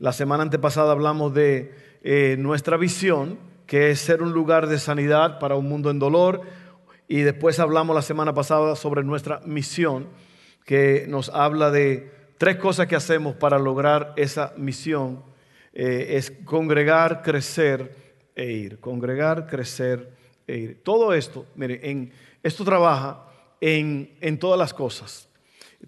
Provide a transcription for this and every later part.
La semana antepasada hablamos de eh, nuestra visión, que es ser un lugar de sanidad para un mundo en dolor. Y después hablamos la semana pasada sobre nuestra misión, que nos habla de tres cosas que hacemos para lograr esa misión. Eh, es congregar, crecer e ir. Congregar, crecer e ir. Todo esto, mire, en, esto trabaja en, en todas las cosas.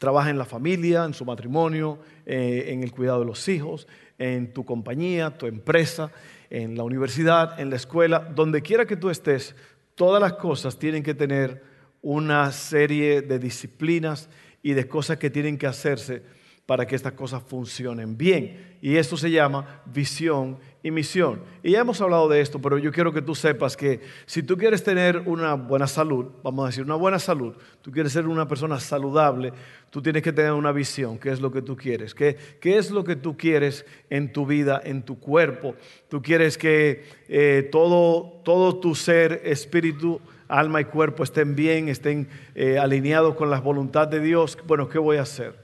Trabaja en la familia, en su matrimonio, eh, en el cuidado de los hijos, en tu compañía, tu empresa, en la universidad, en la escuela, donde quiera que tú estés, todas las cosas tienen que tener una serie de disciplinas y de cosas que tienen que hacerse para que estas cosas funcionen bien. Y esto se llama visión y misión. Y ya hemos hablado de esto, pero yo quiero que tú sepas que si tú quieres tener una buena salud, vamos a decir, una buena salud, tú quieres ser una persona saludable, tú tienes que tener una visión, qué es lo que tú quieres, qué, es lo que tú quieres en tu vida, en tu cuerpo. Tú quieres que eh, todo, todo tu ser, espíritu, alma y cuerpo estén bien, estén eh, alineados con la voluntad de Dios. Bueno, ¿qué voy a hacer?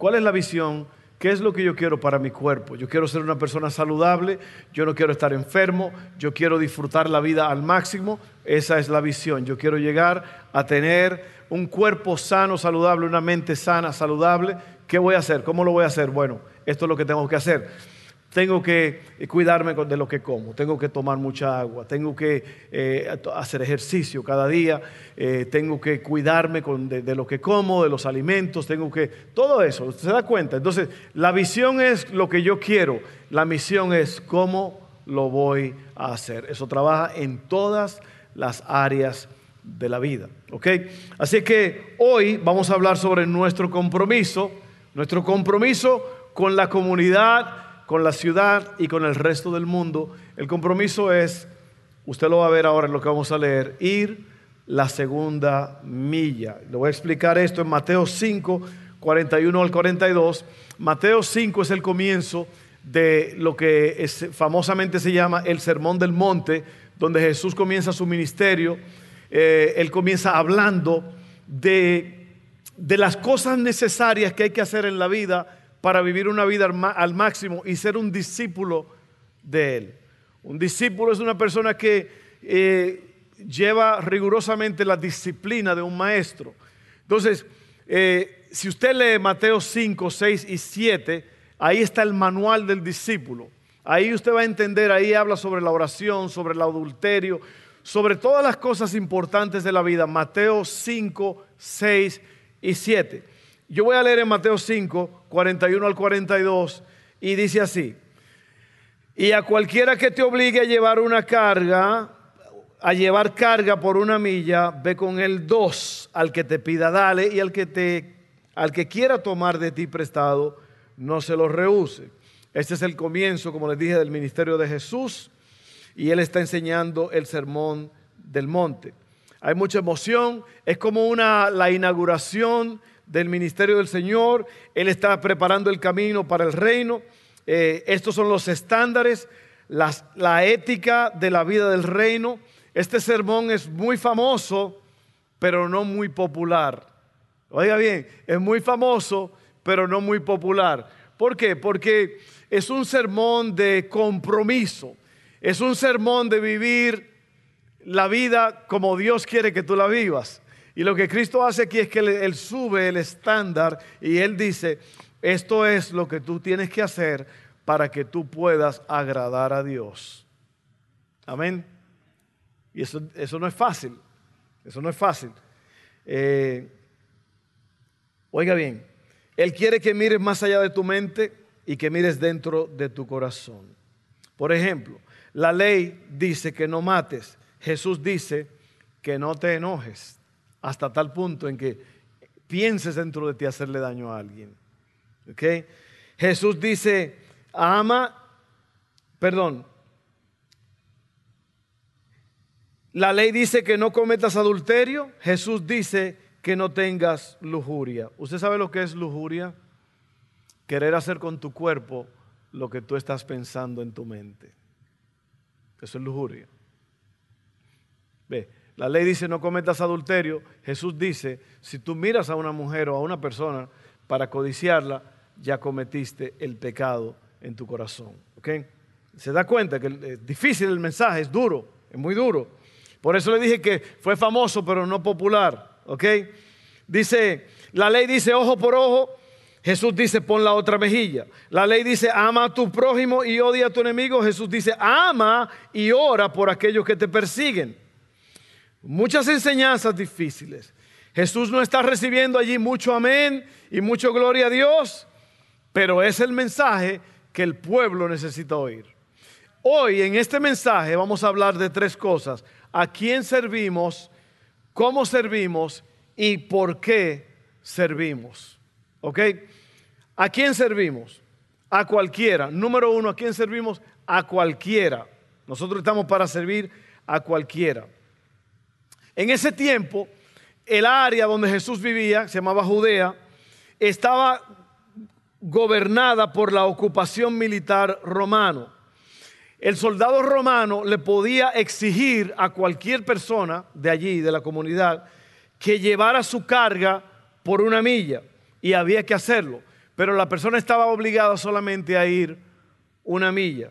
¿Cuál es la visión? ¿Qué es lo que yo quiero para mi cuerpo? Yo quiero ser una persona saludable, yo no quiero estar enfermo, yo quiero disfrutar la vida al máximo. Esa es la visión. Yo quiero llegar a tener un cuerpo sano, saludable, una mente sana, saludable. ¿Qué voy a hacer? ¿Cómo lo voy a hacer? Bueno, esto es lo que tengo que hacer tengo que cuidarme de lo que como, tengo que tomar mucha agua, tengo que eh, hacer ejercicio cada día, eh, tengo que cuidarme de, lo que como, de los alimentos, tengo que... Todo eso, ¿se da cuenta? Entonces, la visión es lo que yo quiero, la misión es cómo lo voy a hacer. Eso trabaja en todas las áreas de la vida, ¿ok? Así que hoy vamos a hablar sobre nuestro compromiso, nuestro compromiso con la comunidad con la ciudad y con el resto del mundo. El compromiso es, usted lo va a ver ahora en lo que vamos a leer, ir la segunda milla. Le voy a explicar esto en Mateo 5, 41 al 42. Mateo 5 es el comienzo de lo que famosamente se llama el Sermón del Monte, donde Jesús comienza su ministerio. Eh, él comienza hablando de, de las cosas necesarias que hay que hacer en la vida para vivir una vida al máximo y ser un discípulo de Él. Un discípulo es una persona que eh, lleva rigurosamente la disciplina de un maestro. Entonces, eh, si usted lee Mateo 5, 6 y 7, ahí está el manual del discípulo. Ahí usted va a entender, ahí habla sobre la oración, sobre el adulterio, sobre todas las cosas importantes de la vida. Mateo 5, 6 y 7. Yo voy a leer en Mateo 5, 41 al 42, y dice así, y a cualquiera que te obligue a llevar una carga, a llevar carga por una milla, ve con él dos, al que te pida dale, y al que, te, al que quiera tomar de ti prestado, no se lo rehúse. Este es el comienzo, como les dije, del ministerio de Jesús, y él está enseñando el sermón del monte. Hay mucha emoción, es como una, la inauguración del ministerio del Señor, Él está preparando el camino para el reino. Eh, estos son los estándares, la ética de la vida del reino. Este sermón es muy famoso, pero no muy popular. Oiga bien, es muy famoso, pero no muy popular. ¿Por qué? Porque es un sermón de compromiso, es un sermón de vivir la vida como Dios quiere que tú la vivas. Y lo que Cristo hace aquí es que Él sube el estándar y Él dice, esto es lo que tú tienes que hacer para que tú puedas agradar a Dios. Amén. Y eso, eso no es fácil. Eso no es fácil. Eh, oiga bien, Él quiere que mires más allá de tu mente y que mires dentro de tu corazón. Por ejemplo, la ley dice que no mates. Jesús dice que no te enojes hasta tal punto en que pienses dentro de ti hacerle daño a alguien. ¿Okay? Jesús dice, ama perdón, la ley dice que no cometas adulterio, Jesús dice que no tengas lujuria. ¿Usted sabe lo que es lujuria? Querer hacer con tu cuerpo lo que tú estás pensando en tu mente. Eso es lujuria. Ve, la ley dice no cometas adulterio. Jesús dice, si tú miras a una mujer o a una persona para codiciarla, ya cometiste el pecado en tu corazón. ¿Ok? Se da cuenta que es difícil el mensaje, es duro, es muy duro. Por eso le dije que fue famoso pero no popular. ¿Ok? Dice, la ley dice ojo por ojo, Jesús dice, pon la otra mejilla. La ley dice, ama a tu prójimo y odia a tu enemigo. Jesús dice, ama y ora por aquellos que te persiguen. Muchas enseñanzas difíciles. Jesús no está recibiendo allí mucho amén y mucho gloria a Dios, pero es el mensaje que el pueblo necesita oír. Hoy en este mensaje vamos a hablar de tres cosas. ¿A quién servimos? ¿Cómo servimos? ¿Y por qué servimos? ¿Ok? ¿A quién servimos? A cualquiera. Número uno, ¿a quién servimos? A cualquiera. Nosotros estamos para servir a cualquiera. En ese tiempo, el área donde Jesús vivía, se llamaba Judea, estaba gobernada por la ocupación militar romano. El soldado romano le podía exigir a cualquier persona de allí, de la comunidad, que llevara su carga por una milla y había que hacerlo, pero la persona estaba obligada solamente a ir una milla.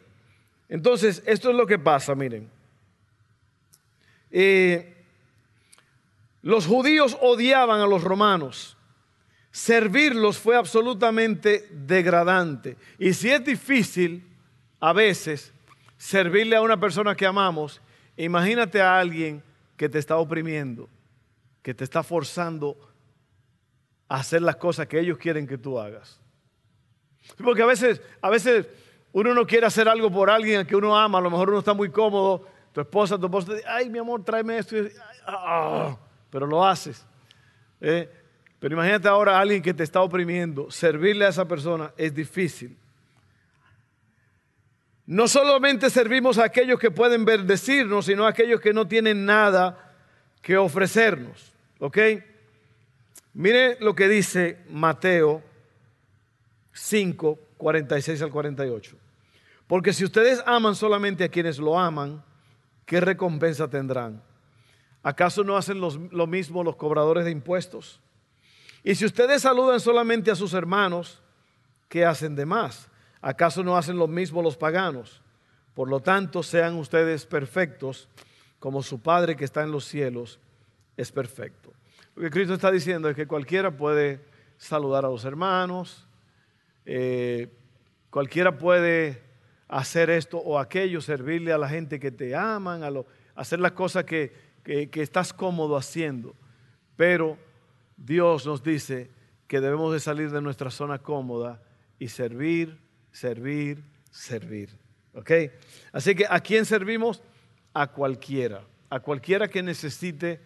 Entonces, esto es lo que pasa, miren. Eh, los judíos odiaban a los romanos. Servirlos fue absolutamente degradante. Y si es difícil a veces servirle a una persona que amamos, imagínate a alguien que te está oprimiendo, que te está forzando hacer las cosas que ellos quieren que tú hagas. Porque a veces, a veces uno no quiere hacer algo por alguien que uno ama, a lo mejor uno está muy cómodo, tu esposa, tu esposa ay mi amor, tráeme esto, ah", pero lo haces. ¿eh? Pero imagínate ahora a alguien que te está oprimiendo, servirle a esa persona es difícil. No solamente servimos a aquellos que pueden bendecirnos, sino a aquellos que no tienen nada que ofrecernos. ¿Ok? Mire lo que dice Mateo 5, 46 al 48. Porque si ustedes aman solamente a quienes lo aman, ¿qué recompensa tendrán? ¿Acaso no hacen lo mismo los cobradores de impuestos? Y si ustedes saludan solamente a sus hermanos, ¿qué hacen de más? ¿Acaso no hacen lo mismo los paganos? Por lo tanto, sean ustedes perfectos como su Padre que está en los cielos es perfecto. Lo que Cristo está diciendo es que cualquiera puede saludar a los hermanos, eh, cualquiera puede hacer esto o aquello, servirle a la gente que te aman, a hacer las cosas que, que estás cómodo haciendo. Pero Dios nos dice que debemos de salir de nuestra zona cómoda y servir, servir, servir. ¿Ok? Así que ¿a quién servimos? A cualquiera, a cualquiera que necesite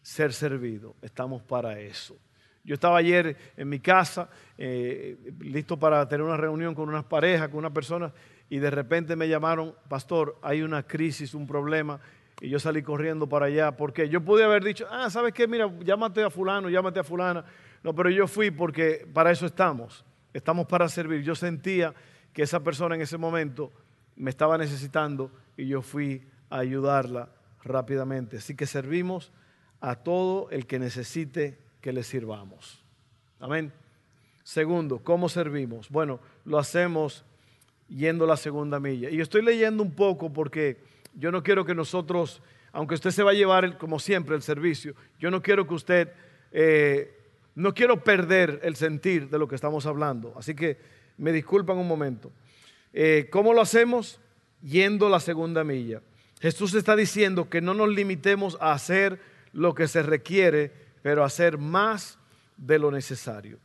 ser servido. Estamos para eso. Yo estaba ayer en mi casa, eh, listo para tener una reunión con unas parejas, con una persona, y de repente me llamaron, pastor, hay una crisis, un problema, y yo salí corriendo para allá, porque yo pude haber dicho, ah, ¿sabes qué? Mira, llámate a fulano, llámate a fulana. No, pero yo fui porque para eso estamos, estamos para servir. Yo sentía que esa persona en ese momento me estaba necesitando y yo fui a ayudarla rápidamente. Así que servimos a todo el que necesite que le sirvamos. Amén. Segundo, ¿cómo servimos? Bueno, lo hacemos yendo la segunda milla. Y estoy leyendo un poco porque yo no quiero que nosotros, aunque usted se va a llevar como siempre el servicio, yo no quiero que usted, eh, no quiero perder el sentir de lo que estamos hablando. Así que me disculpan un momento. Eh, ¿Cómo lo hacemos? Yendo la segunda milla. Jesús está diciendo que no nos limitemos a hacer lo que se requiere, pero hacer más de lo necesario.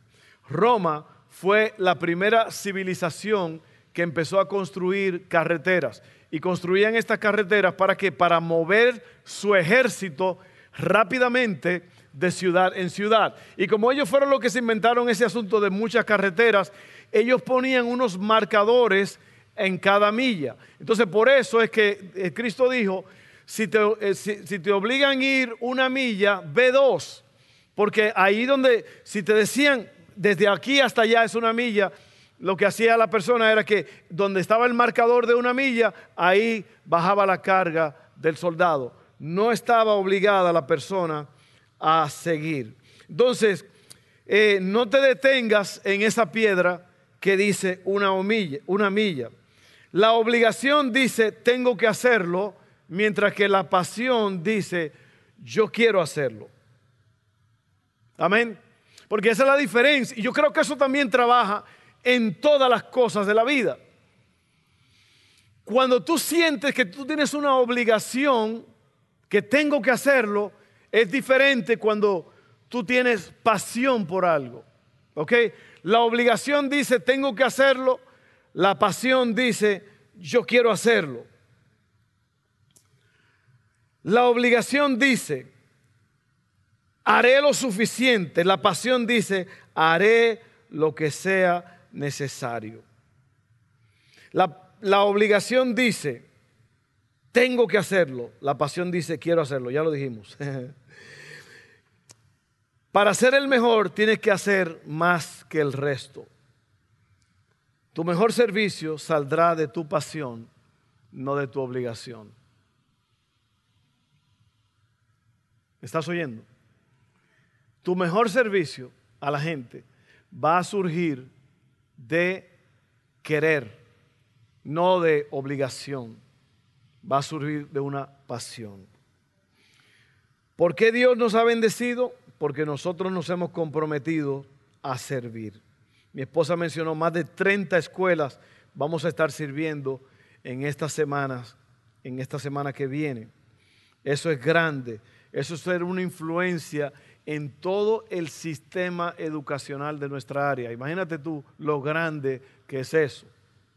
Roma fue la primera civilización que empezó a construir carreteras y construían estas carreteras para que para mover su ejército rápidamente de ciudad en ciudad. Y como ellos fueron los que se inventaron ese asunto de muchas carreteras, ellos ponían unos marcadores en cada milla. Entonces por eso es que eh, Cristo dijo, si te, eh, si, te obligan a ir una milla, ve dos. Porque ahí donde, si te decían, desde aquí hasta allá es una milla, lo que hacía la persona era que donde estaba el marcador de una milla, ahí bajaba la carga del soldado. No estaba obligada la persona a seguir. Entonces, eh, no te detengas en esa piedra que dice una, milla, una milla. La obligación dice tengo que hacerlo, mientras que la pasión dice yo quiero hacerlo. Amén. Porque esa es la diferencia. Y yo creo que eso también trabaja en todas las cosas de la vida. Cuando tú sientes que tú tienes una obligación, que tengo que hacerlo, es diferente cuando tú tienes pasión por algo. ¿Ok? La obligación dice, tengo que hacerlo. La pasión dice, yo quiero hacerlo. La obligación dice, haré lo suficiente. La pasión dice, haré lo que sea necesario. La, la, obligación dice, tengo que hacerlo. La pasión dice, quiero hacerlo. Ya lo dijimos. Para ser el mejor tienes que hacer más que el resto. Tu mejor servicio saldrá de tu pasión, no de tu obligación. ¿Estás oyendo? Tu mejor servicio a la gente va a surgir de querer, no de obligación. Va a surgir de una pasión. ¿Por qué Dios nos ha bendecido? porque nosotros nos hemos comprometido a servir. Mi esposa mencionó más de 30 escuelas vamos a estar sirviendo en estas semanas, en esta semana que viene. Eso es grande, eso es ser una influencia en todo el sistema educacional de nuestra área. Imagínate tú lo grande que es eso.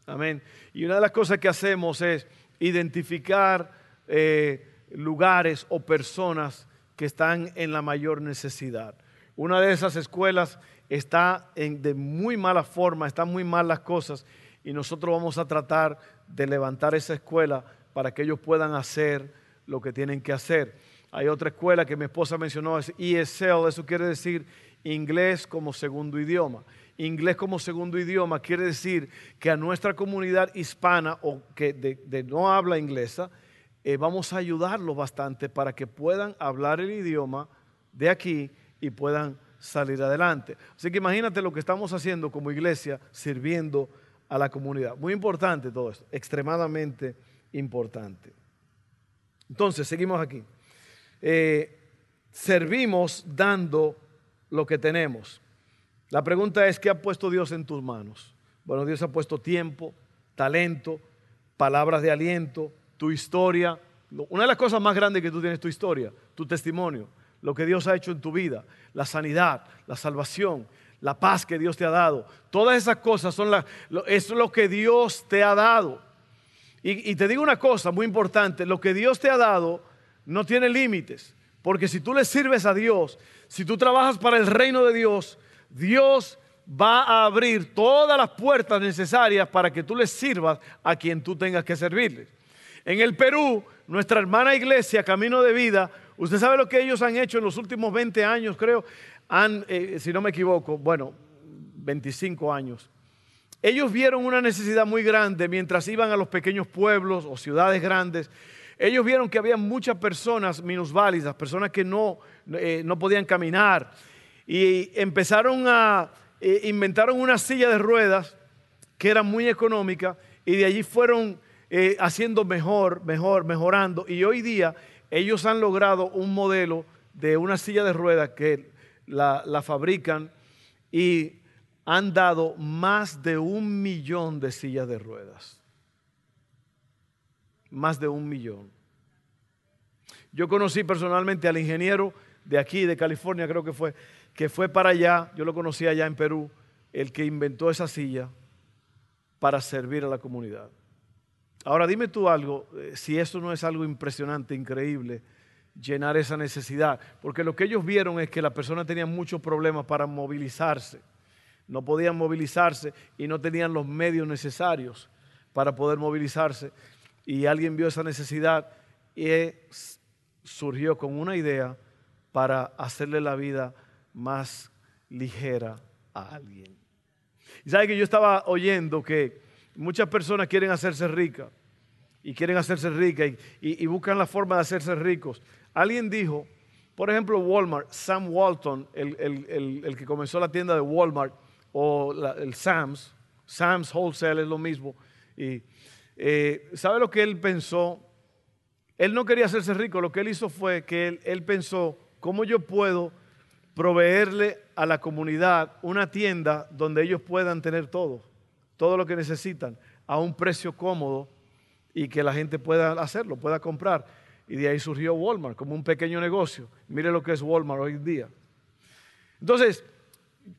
Amén. Y una de las cosas que hacemos es identificar eh, lugares o personas que están en la mayor necesidad. Una de esas escuelas está en, de muy mala forma, están muy mal las cosas y nosotros vamos a tratar de levantar esa escuela para que ellos puedan hacer lo que tienen que hacer. Hay otra escuela que mi esposa mencionó, es ESL, eso quiere decir inglés como segundo idioma. Inglés como segundo idioma quiere decir que a nuestra comunidad hispana o que no habla inglesa, eh, vamos a ayudarlos bastante para que puedan hablar el idioma de aquí y puedan salir adelante. Así que imagínate lo que estamos haciendo como iglesia sirviendo a la comunidad. Muy importante todo esto, extremadamente importante. Entonces, seguimos aquí. Eh, servimos dando lo que tenemos. La pregunta es, ¿qué ha puesto Dios en tus manos? Bueno, Dios ha puesto tiempo, talento, palabras de aliento, tu historia. Una de las cosas más grandes que tú tienes es tu historia, tu testimonio, lo que Dios ha hecho en tu vida, la sanidad, la salvación, la paz que Dios te ha dado. Todas esas cosas son la, es lo que Dios te ha dado. Y, y te digo una cosa muy importante, lo que Dios te ha dado no tiene límites, porque si tú le sirves a Dios, si tú trabajas para el reino de Dios, Dios va a abrir todas las puertas necesarias para que tú le sirvas a quien tú tengas que servirle. En el Perú, nuestra hermana iglesia, Camino de Vida, usted sabe lo que ellos han hecho en los últimos 20 años, creo, han, eh, si no me equivoco, bueno, 25 años. Ellos vieron una necesidad muy grande mientras iban a los pequeños pueblos o ciudades grandes. Ellos vieron que había muchas personas minusválidas, personas que no, eh, no podían caminar. Y empezaron a, eh, inventaron una silla de ruedas que era muy económica y de allí fueron eh, haciendo mejor, mejor, mejorando. Y hoy día ellos han logrado un modelo de una silla de ruedas que la, la fabrican y han dado más de un millón de sillas de ruedas. Más de un millón. Yo conocí personalmente al ingeniero de aquí, de California, creo que fue, que fue para allá, yo lo conocí allá en Perú, el que inventó esa silla para servir a la comunidad. Ahora dime tú algo, eh, si eso no es algo impresionante, increíble, llenar esa necesidad, porque lo que ellos vieron es que la persona tenía muchos problemas para movilizarse, no podían movilizarse y no tenían los medios necesarios para poder movilizarse y alguien vio esa necesidad y surgió con una idea para hacerle la vida más ligera a alguien. Y sabe que yo estaba oyendo que muchas personas quieren hacerse ricas y quieren hacerse ricas y, buscan la forma de hacerse ricos. Alguien dijo, por ejemplo, Walmart, Sam Walton, el, que comenzó la tienda de Walmart, o el Sam's, Sam's Wholesale es lo mismo. Y eh, ¿sabe lo que él pensó? Él no quería hacerse rico, lo que él hizo fue que él, pensó, ¿cómo yo puedo proveerle a la comunidad una tienda donde ellos puedan tener todo, todo lo que necesitan, a un precio cómodo y que la gente pueda hacerlo, pueda comprar? Y de ahí surgió Walmart como un pequeño negocio. Mire lo que es Walmart hoy en día. Entonces,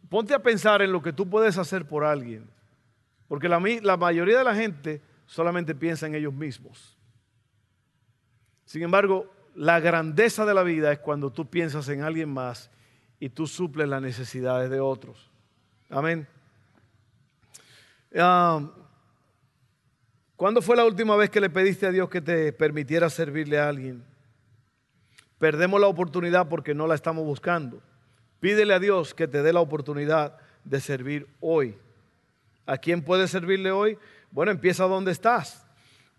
ponte a pensar en lo que tú puedes hacer por alguien. Porque la mayoría de la gente solamente piensa en ellos mismos. Sin embargo, la grandeza de la vida es cuando tú piensas en alguien más y tú suples las necesidades de otros. Amén. Um, ¿Cuándo fue la última vez que le pediste a Dios que te permitiera servirle a alguien? Perdemos la oportunidad porque no la estamos buscando. Pídele a Dios que te dé la oportunidad de servir hoy. ¿A quién puedes servirle hoy? Bueno, empieza donde estás.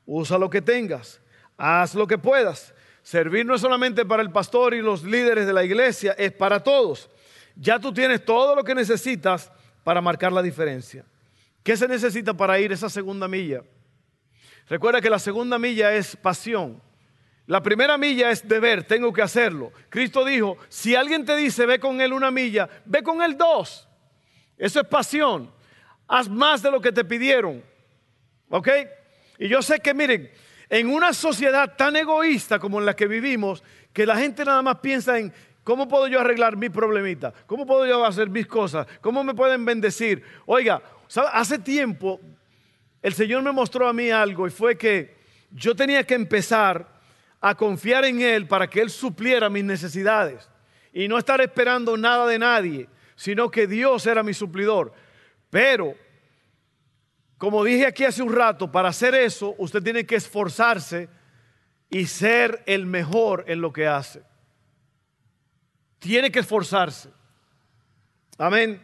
Usa lo que tengas. Haz lo que puedas. Servir no es solamente para el pastor y los líderes de la iglesia, es para todos. Ya tú tienes todo lo que necesitas para marcar la diferencia. ¿Qué se necesita para ir esa segunda milla? Recuerda que la segunda milla es pasión. La primera milla es deber, tengo que hacerlo. Cristo dijo, si alguien te dice, ve con él una milla, ve con él dos. Eso es pasión. Haz más de lo que te pidieron. ¿Ok? Y yo sé que, miren, en una sociedad tan egoísta como en la que vivimos, que la gente nada más piensa en cómo puedo yo arreglar mi problemita, cómo puedo yo hacer mis cosas, cómo me pueden bendecir. Oiga, hace tiempo el Señor me mostró a mí algo y fue que yo tenía que empezar a confiar en Él para que Él supliera mis necesidades y no estar esperando nada de nadie, sino que Dios era mi suplidor. Pero, como dije aquí hace un rato, para hacer eso usted tiene que esforzarse y ser el mejor en lo que hace. Tiene que esforzarse. Amén.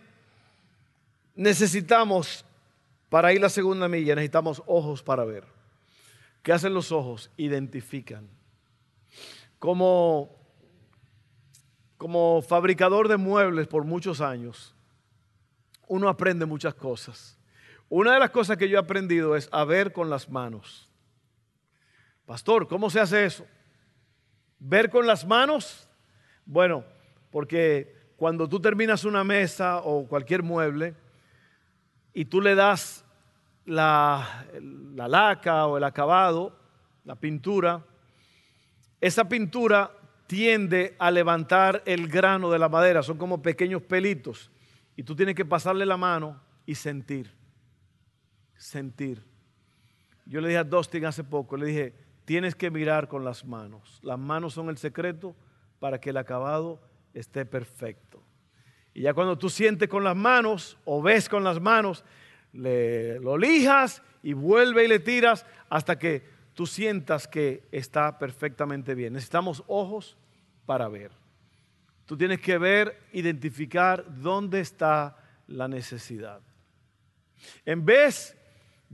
Necesitamos, para ir la segunda milla, necesitamos ojos para ver. ¿Qué hacen los ojos? Identifican. Como, como fabricador de muebles por muchos años, uno aprende muchas cosas. Una de las cosas que yo he aprendido es a ver con las manos. Pastor, ¿cómo se hace eso? Ver con las manos. Bueno, porque cuando tú terminas una mesa o cualquier mueble y tú le das la, la laca o el acabado, la pintura, esa pintura tiende a levantar el grano de la madera, son como pequeños pelitos. Y tú tienes que pasarle la mano y sentir. Sentir. Yo le dije a Dustin hace poco, le dije, tienes que mirar con las manos. Las manos son el secreto para que el acabado esté perfecto. Y ya cuando tú sientes con las manos o ves con las manos, le, lo lijas y vuelve y le tiras hasta que tú sientas que está perfectamente bien. Necesitamos ojos para ver. Tú tienes que ver, identificar dónde está la necesidad. En vez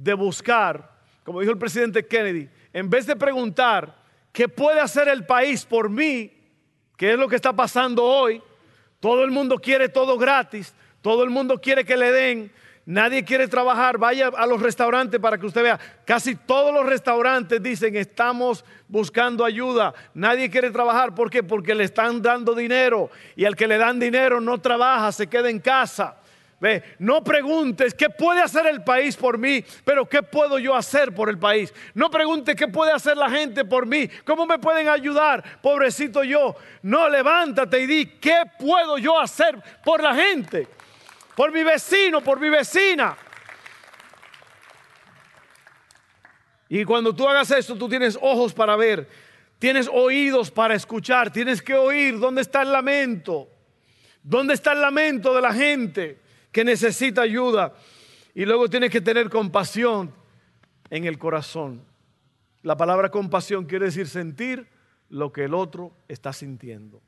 de buscar, como dijo el presidente Kennedy, en vez de preguntar qué puede hacer el país por mí, qué es lo que está pasando hoy, todo el mundo quiere todo gratis, todo el mundo quiere que le den, Nadie quiere trabajar. Vaya a los restaurantes para que usted vea. Casi todos los restaurantes dicen estamos buscando ayuda. Nadie quiere trabajar. ¿Por qué? Porque le están dando dinero. Y al que le dan dinero no trabaja, se queda en casa. Ve, no preguntes qué puede hacer el país por mí, pero qué puedo yo hacer por el país. No preguntes qué puede hacer la gente por mí, cómo me pueden ayudar, pobrecito yo. No, levántate y di qué puedo yo hacer por la gente por mi vecino, por mi vecina. Y cuando tú hagas esto, tú tienes ojos para ver, tienes oídos para escuchar, tienes que oír dónde está el lamento, dónde está el lamento de la gente que necesita ayuda. Y luego tienes que tener compasión. en el corazón. La palabra compasión quiere decir sentir lo que el otro está sintiendo.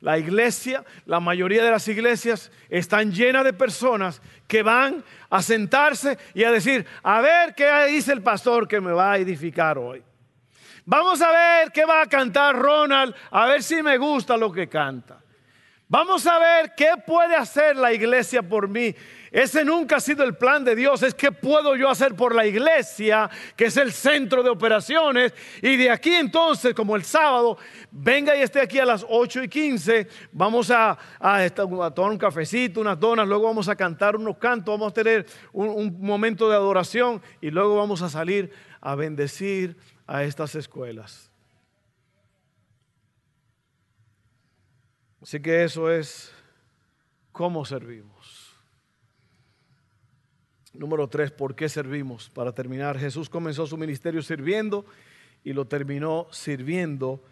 La iglesia, la mayoría de las iglesias están llenas de personas que van a sentarse y a decir, a ver qué dice el pastor que me va a edificar hoy. Vamos a ver qué va a cantar Ronald, a ver si me gusta lo que canta. Vamos a ver qué puede hacer la iglesia por mí. Ese nunca ha sido el plan de Dios. Es qué puedo yo hacer por la iglesia, que es el centro de operaciones. Y de aquí entonces, como el sábado, venga y esté aquí a las 8 y 15. Vamos a, a, tomar un cafecito, unas donas. Luego vamos a cantar unos cantos. Vamos a tener un, un momento de adoración. Y luego vamos a salir a bendecir a estas escuelas. Así que eso es cómo servimos. Número tres, ¿por qué servimos? Para terminar, Jesús comenzó su ministerio sirviendo y lo terminó sirviendo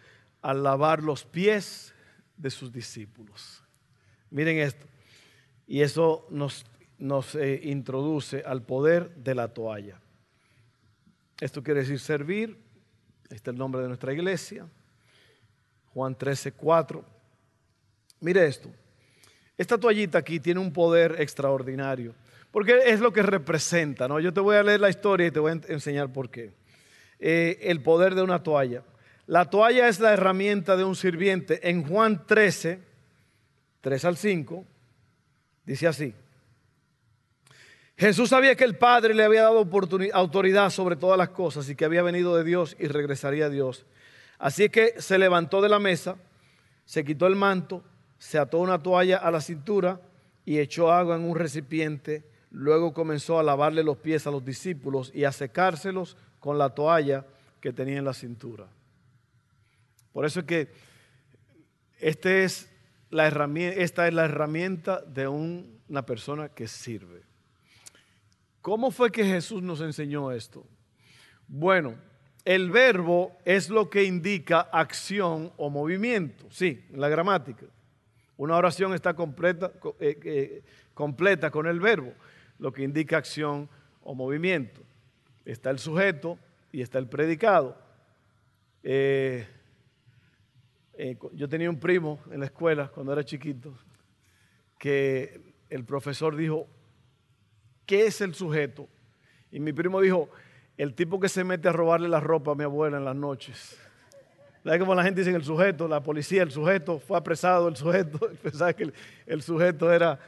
al lavar los pies de sus discípulos. Miren esto. Y eso nos, nos eh, introduce al poder de la toalla. Esto quiere decir servir. Este es el nombre de nuestra iglesia. Juan 13, 4 Mire esto. Esta toallita aquí tiene un poder extraordinario. Porque es lo que representa, ¿no? Yo te voy a leer la historia y te voy a enseñar por qué. Eh, el poder de una toalla. La toalla es la herramienta de un sirviente. En Juan 13, 3 al 5, dice así. Jesús sabía que el Padre le había dado autoridad sobre todas las cosas y que había venido de Dios y regresaría a Dios. Así que se levantó de la mesa, se quitó el manto, se ató una toalla a la cintura y echó agua en un recipiente. Luego comenzó a lavarle los pies a los discípulos y a secárselos con la toalla que tenía en la cintura. Por eso es que este es la herramienta, esta es la herramienta de una persona que sirve. ¿Cómo fue que Jesús nos enseñó esto? Bueno, el verbo es lo que indica acción o movimiento, sí, en la gramática. Una oración está completa, eh, eh, completa con el verbo, lo que indica acción o movimiento. Está el sujeto y está el predicado. Eh, yo tenía un primo en la escuela cuando era chiquito que el profesor dijo, ¿qué es el sujeto? Y mi primo dijo, el tipo que se mete a robarle la ropa a mi abuela en las noches. ¿Sabes cómo la gente dice el sujeto? La policía, el sujeto, fue apresado el sujeto. Pensaba que el, sujeto era,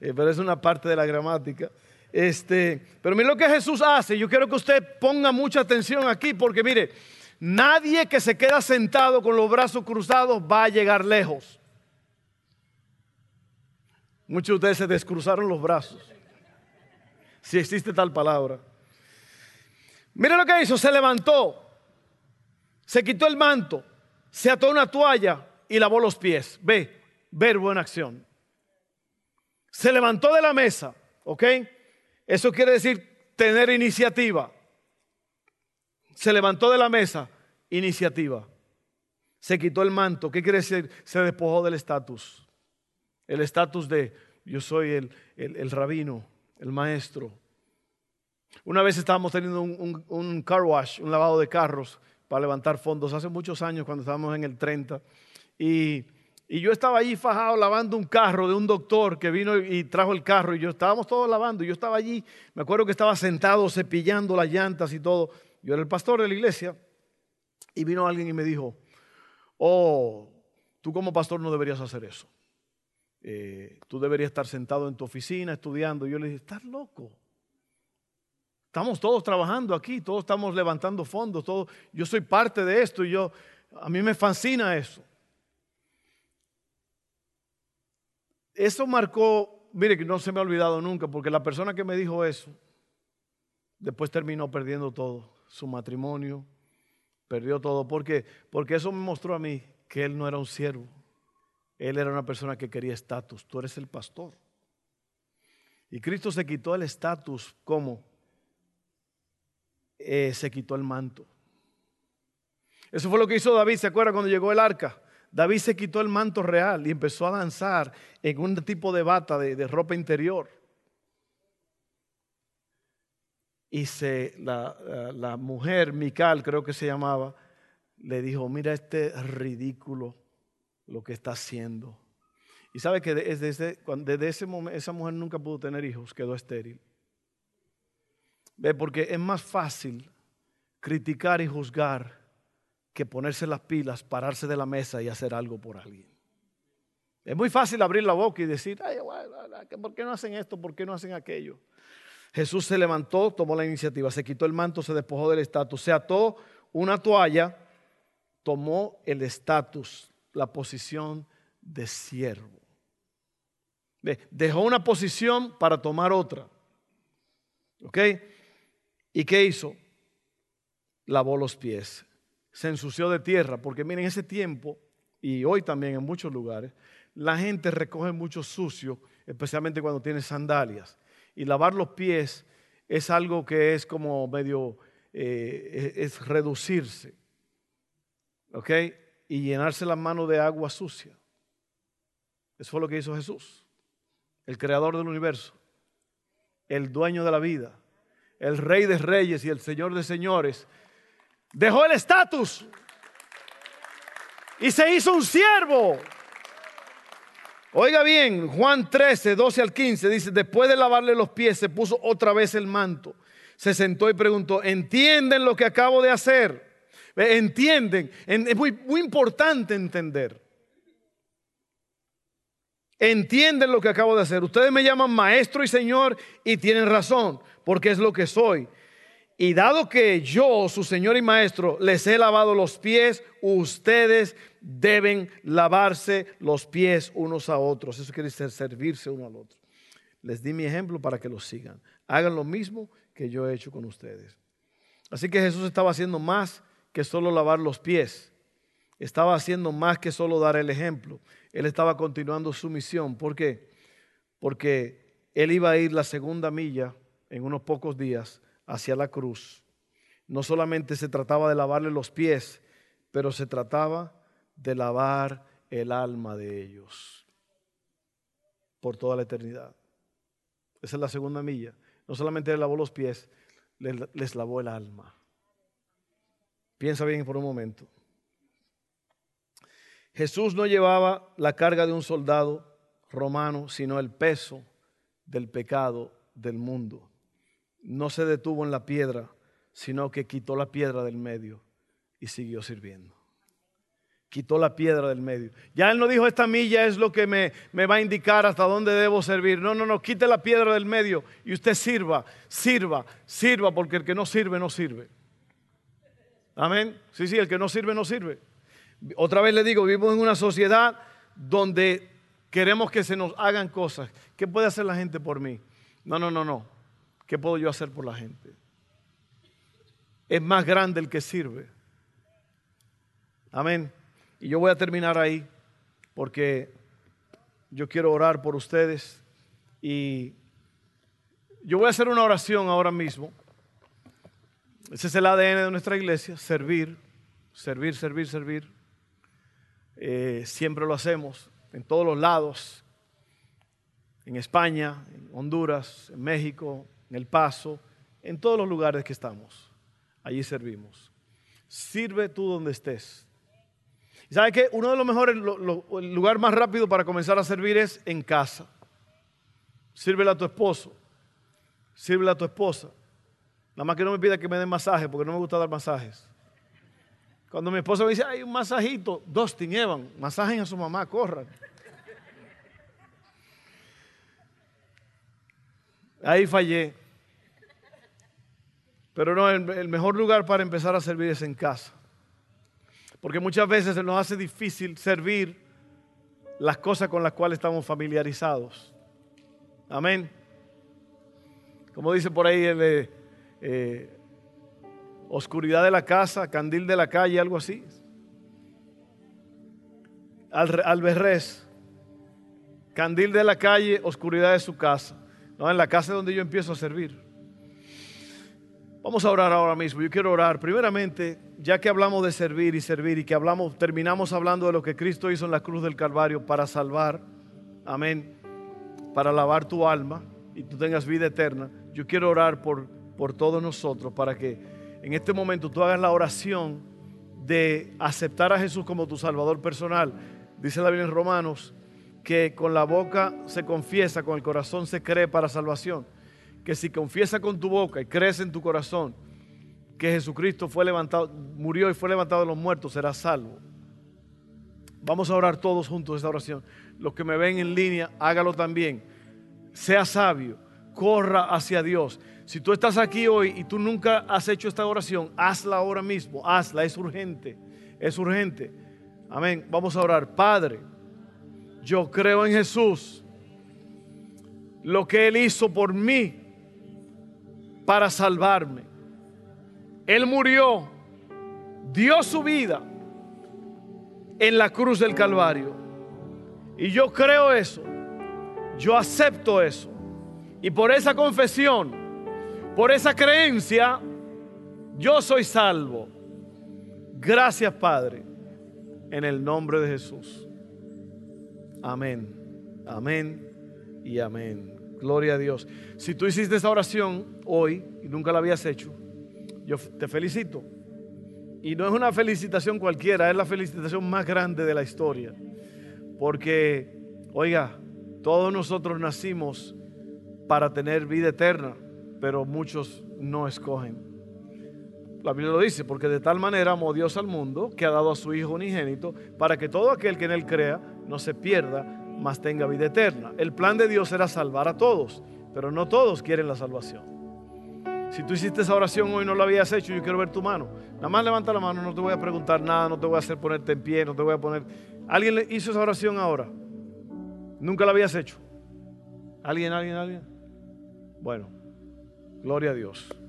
eh, pero es una parte de la gramática. Este, pero mire lo que Jesús hace. Yo quiero que usted ponga mucha atención aquí, porque mire, nadie que se queda sentado con los brazos cruzados va a llegar lejos. Muchos de ustedes se descruzaron los brazos. Si existe tal palabra. Mire lo que hizo, se levantó se quitó el manto, se ató una toalla y lavó los pies. Ve, verbo en acción. Se levantó de la mesa, ¿ok? Eso quiere decir tener iniciativa. Se levantó de la mesa, iniciativa. Se quitó el manto, ¿qué quiere decir? Se despojó del estatus. El estatus de yo soy el, el, rabino, el maestro. Una vez estábamos teniendo un, un car wash, un lavado de carros, para levantar fondos hace muchos años cuando estábamos en el 30. Y, yo estaba allí fajado lavando un carro de un doctor que vino y trajo el carro y yo estábamos todos lavando. Y yo estaba allí, me acuerdo que estaba sentado cepillando las llantas y todo. Yo era el pastor de la iglesia y vino alguien y me dijo, oh, tú como pastor no deberías hacer eso. Eh, tú deberías estar sentado en tu oficina estudiando. Y yo le dije, estás loco. Estamos todos trabajando aquí, todos estamos levantando fondos, todo, yo soy parte de esto y yo, a mí me fascina eso. Eso marcó, mire que no se me ha olvidado nunca, porque la persona que me dijo eso, después terminó perdiendo todo, su matrimonio, perdió todo, porque porque eso me mostró a mí que él no era un siervo, él era una persona que quería estatus, tú eres el pastor. Y Cristo se quitó el estatus como eh, se quitó el manto. Eso fue lo que hizo David, ¿se acuerda cuando llegó el arca? David se quitó el manto real y empezó a danzar en un tipo de bata, de, ropa interior. Y se, la, la mujer, Mical creo que se llamaba, le dijo, mira este ridículo lo que está haciendo. Y sabe que desde, desde ese momento esa mujer nunca pudo tener hijos, quedó estéril. Ve, porque es más fácil criticar y juzgar que ponerse las pilas, pararse de la mesa y hacer algo por alguien. Es muy fácil abrir la boca y decir, Ay, ¿por qué no hacen esto? ¿Por qué no hacen aquello? Jesús se levantó, tomó la iniciativa, se quitó el manto, se despojó del estatus, se ató una toalla, tomó el estatus, la posición de siervo. Dejó una posición para tomar otra. ¿Ok? ¿Y qué hizo? Lavó los pies. Se ensució de tierra, porque miren, ese tiempo, y hoy también en muchos lugares, la gente recoge mucho sucio, especialmente cuando tiene sandalias. Y lavar los pies es algo que es como medio, eh, es reducirse. ¿Ok? Y llenarse las manos de agua sucia. Eso fue lo que hizo Jesús, el creador del universo, el dueño de la vida, el rey de reyes y el señor de señores. Dejó el estatus y se hizo un siervo. Oiga bien, Juan 13, 12 al 15 dice, después de lavarle los pies se puso otra vez el manto, se sentó y preguntó, ¿entienden lo que acabo de hacer? ¿Entienden? Es muy, muy importante entender. ¿Entienden lo que acabo de hacer? Ustedes me llaman maestro y señor y tienen razón, porque es lo que soy. Y dado que yo, su Señor y Maestro, les he lavado los pies, ustedes deben lavarse los pies unos a otros. Eso quiere decir servirse uno al otro. Les di mi ejemplo para que lo sigan. Hagan lo mismo que yo he hecho con ustedes. Así que Jesús estaba haciendo más que solo lavar los pies. Estaba haciendo más que solo dar el ejemplo. Él estaba continuando su misión. ¿Por qué? Porque él iba a ir la segunda milla en unos pocos días hacia la cruz, no solamente se trataba de lavarle los pies, pero se trataba de lavar el alma de ellos por toda la eternidad. Esa es la segunda milla. No solamente le lavó los pies, les, lavó el alma. Piensa bien por un momento. Jesús no llevaba la carga de un soldado romano, sino el peso del pecado del mundo no se detuvo en la piedra, sino que quitó la piedra del medio y siguió sirviendo. Quitó la piedra del medio. Ya él no dijo, esta milla es lo que me, me va a indicar hasta dónde debo servir. No, no, no, quite la piedra del medio y usted sirva, sirva, sirva, porque el que no sirve, no sirve. Amén. Sí, sí, el que no sirve, no sirve. Otra vez le digo, vivimos en una sociedad donde queremos que se nos hagan cosas. ¿Qué puede hacer la gente por mí? No, no, no, no. ¿Qué puedo yo hacer por la gente? Es más grande el que sirve. Amén. Y yo voy a terminar ahí porque yo quiero orar por ustedes y yo voy a hacer una oración ahora mismo. Ese es el ADN de nuestra iglesia, servir, servir, servir, servir. Eh, siempre lo hacemos en todos los lados, en España, en Honduras, en México, en El Paso, en todos los lugares que estamos. Allí servimos. Sirve tú donde estés. ¿Y sabes qué? Uno de los mejores, el lugar más rápido para comenzar a servir es en casa. Sírvele a tu esposo. Sírvele a tu esposa. Nada más que no me pida que me den masaje, porque no me gusta dar masajes. Cuando mi esposa me dice, hay un masajito, dos Evan, masajen a su mamá, corran. Ahí fallé. Pero no, el, mejor lugar para empezar a servir es en casa. Porque muchas veces se nos hace difícil servir las cosas con las cuales estamos familiarizados. Amén. Como dice por ahí, el, eh, oscuridad de la casa, candil de la calle, algo así. Al, alberrez, candil de la calle, oscuridad de su casa. No, en la casa donde yo empiezo a servir. Vamos a orar ahora mismo. Yo quiero orar. Primeramente, ya que hablamos de servir y servir y que hablamos, terminamos hablando de lo que Cristo hizo en la cruz del Calvario para salvar, amén, para lavar tu alma y tú tengas vida eterna. Yo quiero orar por, por todos nosotros para que en este momento tú hagas la oración de aceptar a Jesús como tu Salvador personal. Dice la Biblia en Romanos que con la boca se confiesa, con el corazón se cree para salvación. Que si confiesa con tu boca y crees en tu corazón que Jesucristo fue levantado, murió y fue levantado de los muertos, serás salvo. Vamos a orar todos juntos esta oración. Los que me ven en línea, hágalo también. Sea sabio, corra hacia Dios. Si tú estás aquí hoy y tú nunca has hecho esta oración, hazla ahora mismo, hazla, es urgente, es urgente. Amén. Vamos a orar. Padre, yo creo en Jesús, lo que Él hizo por mí para salvarme. Él murió, dio su vida en la cruz del Calvario. Y yo creo eso, yo acepto eso. Y por esa confesión, por esa creencia, yo soy salvo. Gracias Padre, en el nombre de Jesús. Amén, amén y amén. Gloria a Dios. Si tú hiciste esa oración hoy y nunca la habías hecho, yo te felicito. Y no es una felicitación cualquiera, es la felicitación más grande de la historia. Porque, oiga, todos nosotros nacimos para tener vida eterna, pero muchos no escogen. La Biblia lo dice, porque de tal manera amó Dios al mundo que ha dado a su Hijo unigénito para que todo aquel que en él crea no se pierda, mas tenga vida eterna. El plan de Dios era salvar a todos, pero no todos quieren la salvación. Si tú hiciste esa oración hoy no la habías hecho, yo quiero ver tu mano. Nada más levanta la mano, no te voy a preguntar nada, no te voy a hacer ponerte en pie, no te voy a poner... ¿Alguien hizo esa oración ahora? ¿Nunca la habías hecho? ¿Alguien, alguien, alguien? Bueno, gloria a Dios.